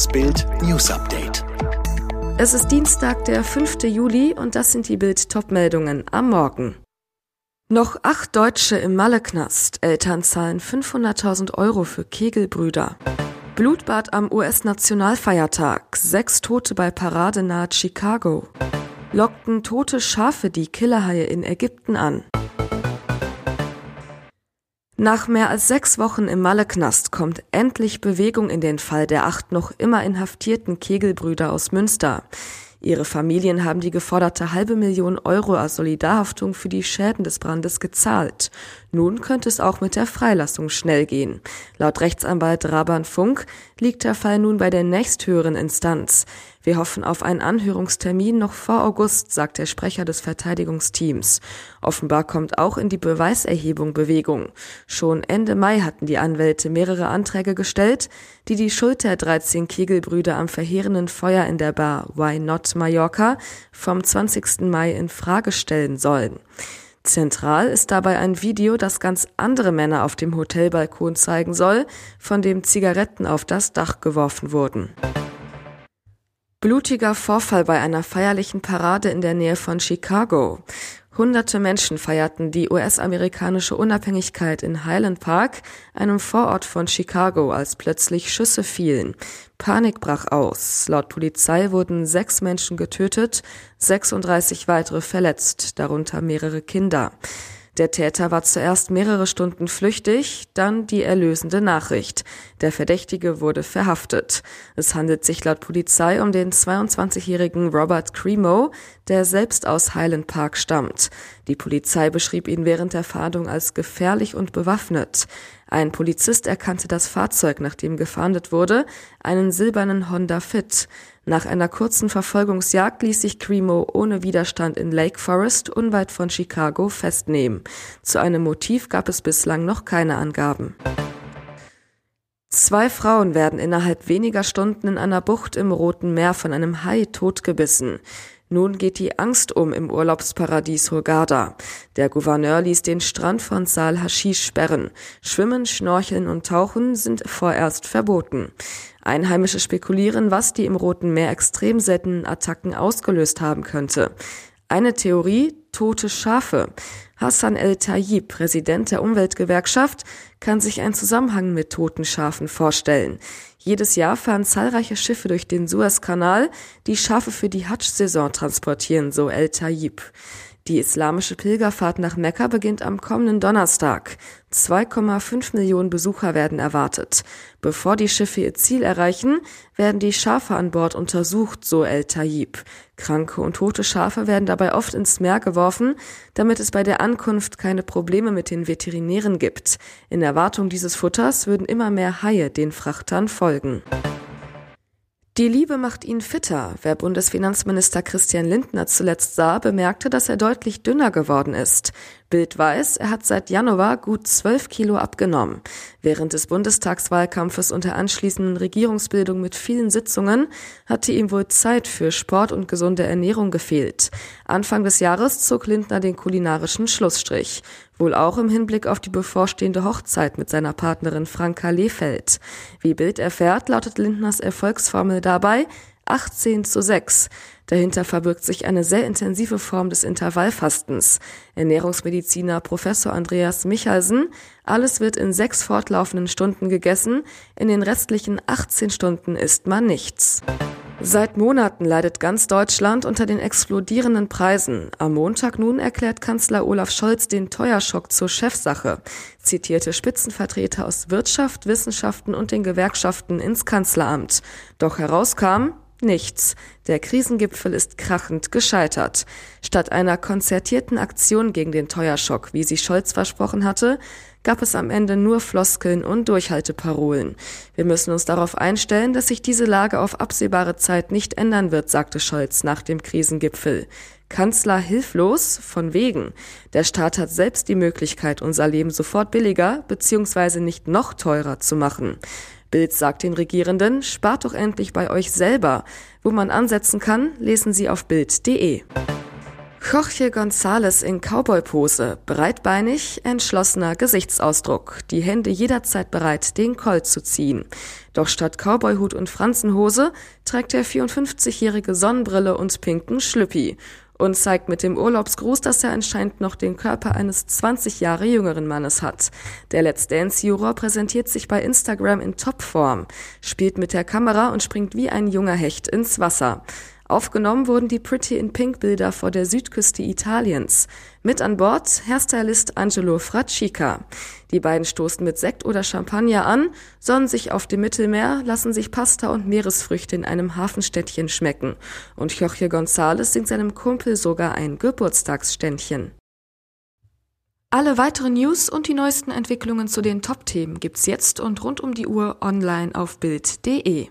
Das Bild News Update. Es ist Dienstag, der 5. Juli und das sind die Bild-Top-Meldungen am Morgen. Noch acht Deutsche im Malle-Knast. Eltern zahlen 500.000 Euro für Kegelbrüder. Blutbad am US-Nationalfeiertag. Sechs Tote bei Parade nahe Chicago. Lockten tote Schafe die Killerhaie in Ägypten an. Nach mehr als sechs Wochen im Malle-Knast kommt endlich Bewegung in den Fall der acht noch immer inhaftierten Kegelbrüder aus Münster. Ihre Familien haben die geforderte halbe Million Euro als Solidarhaftung für die Schäden des Brandes gezahlt. Nun könnte es auch mit der Freilassung schnell gehen. Laut Rechtsanwalt Raban Funk liegt der Fall nun bei der nächsthöheren Instanz. Wir hoffen auf einen Anhörungstermin noch vor August, sagt der Sprecher des Verteidigungsteams. Offenbar kommt auch in die Beweiserhebung Bewegung. Schon Ende Mai hatten die Anwälte mehrere Anträge gestellt, die die Schuld der 13 Kegelbrüder am verheerenden Feuer in der Bar Why Not Mallorca vom 20. Mai in Frage stellen sollen. Zentral ist dabei ein Video, das ganz andere Männer auf dem Hotelbalkon zeigen soll, von dem Zigaretten auf das Dach geworfen wurden. Blutiger Vorfall bei einer feierlichen Parade in der Nähe von Chicago. Hunderte Menschen feierten die US-amerikanische Unabhängigkeit in Highland Park, einem Vorort von Chicago, als plötzlich Schüsse fielen. Panik brach aus. Laut Polizei wurden sechs Menschen getötet, 36 weitere verletzt, darunter mehrere Kinder. Der Täter war zuerst mehrere Stunden flüchtig, dann die erlösende Nachricht. Der Verdächtige wurde verhaftet. Es handelt sich laut Polizei um den 22-jährigen Robert Cremo, der selbst aus Highland Park stammt. Die Polizei beschrieb ihn während der Fahndung als gefährlich und bewaffnet. Ein Polizist erkannte das Fahrzeug, nachdem gefahndet wurde, einen silbernen Honda Fit. Nach einer kurzen Verfolgungsjagd ließ sich Cremo ohne Widerstand in Lake Forest unweit von Chicago festnehmen. Zu einem Motiv gab es bislang noch keine Angaben. Zwei Frauen werden innerhalb weniger Stunden in einer Bucht im Roten Meer von einem Hai totgebissen. Nun geht die Angst um im Urlaubsparadies Hurghada. Der Gouverneur ließ den Strand von Sal Hashish sperren. Schwimmen, Schnorcheln und Tauchen sind vorerst verboten. Einheimische spekulieren, was die im Roten Meer extrem seltenen Attacken ausgelöst haben könnte. Eine Theorie, tote Schafe. Hassan El-Tayyib, Präsident der Umweltgewerkschaft, kann sich einen Zusammenhang mit toten Schafen vorstellen. Jedes Jahr fahren zahlreiche Schiffe durch den Suezkanal, die Schafe für die Hajj-Saison transportieren, so El-Tayyib. Die islamische Pilgerfahrt nach Mekka beginnt am kommenden Donnerstag. 2,5 Millionen Besucher werden erwartet. Bevor die Schiffe ihr Ziel erreichen, werden die Schafe an Bord untersucht, so El Tayyib. Kranke und tote Schafe werden dabei oft ins Meer geworfen, damit es bei der Ankunft keine Probleme mit den Veterinären gibt. In Erwartung dieses Futters würden immer mehr Haie den Frachtern folgen. Die Liebe macht ihn fitter. Wer Bundesfinanzminister Christian Lindner zuletzt sah, bemerkte, dass er deutlich dünner geworden ist. Bild weiß, er hat seit Januar gut zwölf Kilo abgenommen. Während des Bundestagswahlkampfes und der anschließenden Regierungsbildung mit vielen Sitzungen hatte ihm wohl Zeit für Sport und gesunde Ernährung gefehlt. Anfang des Jahres zog Lindner den kulinarischen Schlussstrich. Wohl auch im Hinblick auf die bevorstehende Hochzeit mit seiner Partnerin Franka Lehfeld. Wie Bild erfährt, lautet Lindners Erfolgsformel dabei 18 zu 6. Dahinter verbirgt sich eine sehr intensive Form des Intervallfastens. Ernährungsmediziner Professor Andreas Michalsen, alles wird in sechs fortlaufenden Stunden gegessen, in den restlichen 18 Stunden isst man nichts. Seit Monaten leidet ganz Deutschland unter den explodierenden Preisen. Am Montag nun erklärt Kanzler Olaf Scholz den Teuerschock zur Chefsache, zitierte Spitzenvertreter aus Wirtschaft, Wissenschaften und den Gewerkschaften ins Kanzleramt. Doch herauskam, Nichts. Der Krisengipfel ist krachend gescheitert. Statt einer konzertierten Aktion gegen den Teuerschock, wie sie Scholz versprochen hatte, gab es am Ende nur Floskeln und Durchhalteparolen. Wir müssen uns darauf einstellen, dass sich diese Lage auf absehbare Zeit nicht ändern wird, sagte Scholz nach dem Krisengipfel. Kanzler hilflos? Von wegen. Der Staat hat selbst die Möglichkeit, unser Leben sofort billiger bzw. nicht noch teurer zu machen. Bild sagt den Regierenden, spart doch endlich bei euch selber. Wo man ansetzen kann, lesen Sie auf Bild.de. Jorge González in Cowboy-Pose, breitbeinig, entschlossener Gesichtsausdruck, die Hände jederzeit bereit, den Colt zu ziehen. Doch statt Cowboyhut und Franzenhose trägt der 54-jährige Sonnenbrille und pinken Schlüppi und zeigt mit dem Urlaubsgruß, dass er anscheinend noch den Körper eines 20 Jahre jüngeren Mannes hat. Der Let's Dance-Juror präsentiert sich bei Instagram in Topform, spielt mit der Kamera und springt wie ein junger Hecht ins Wasser. Aufgenommen wurden die Pretty in Pink Bilder vor der Südküste Italiens. Mit an Bord Hairstylist Angelo Fraccica. Die beiden stoßen mit Sekt oder Champagner an, sonnen sich auf dem Mittelmeer, lassen sich Pasta und Meeresfrüchte in einem Hafenstädtchen schmecken. Und Jorge González singt seinem Kumpel sogar ein Geburtstagsständchen. Alle weiteren News und die neuesten Entwicklungen zu den Top-Themen gibt's jetzt und rund um die Uhr online auf Bild.de.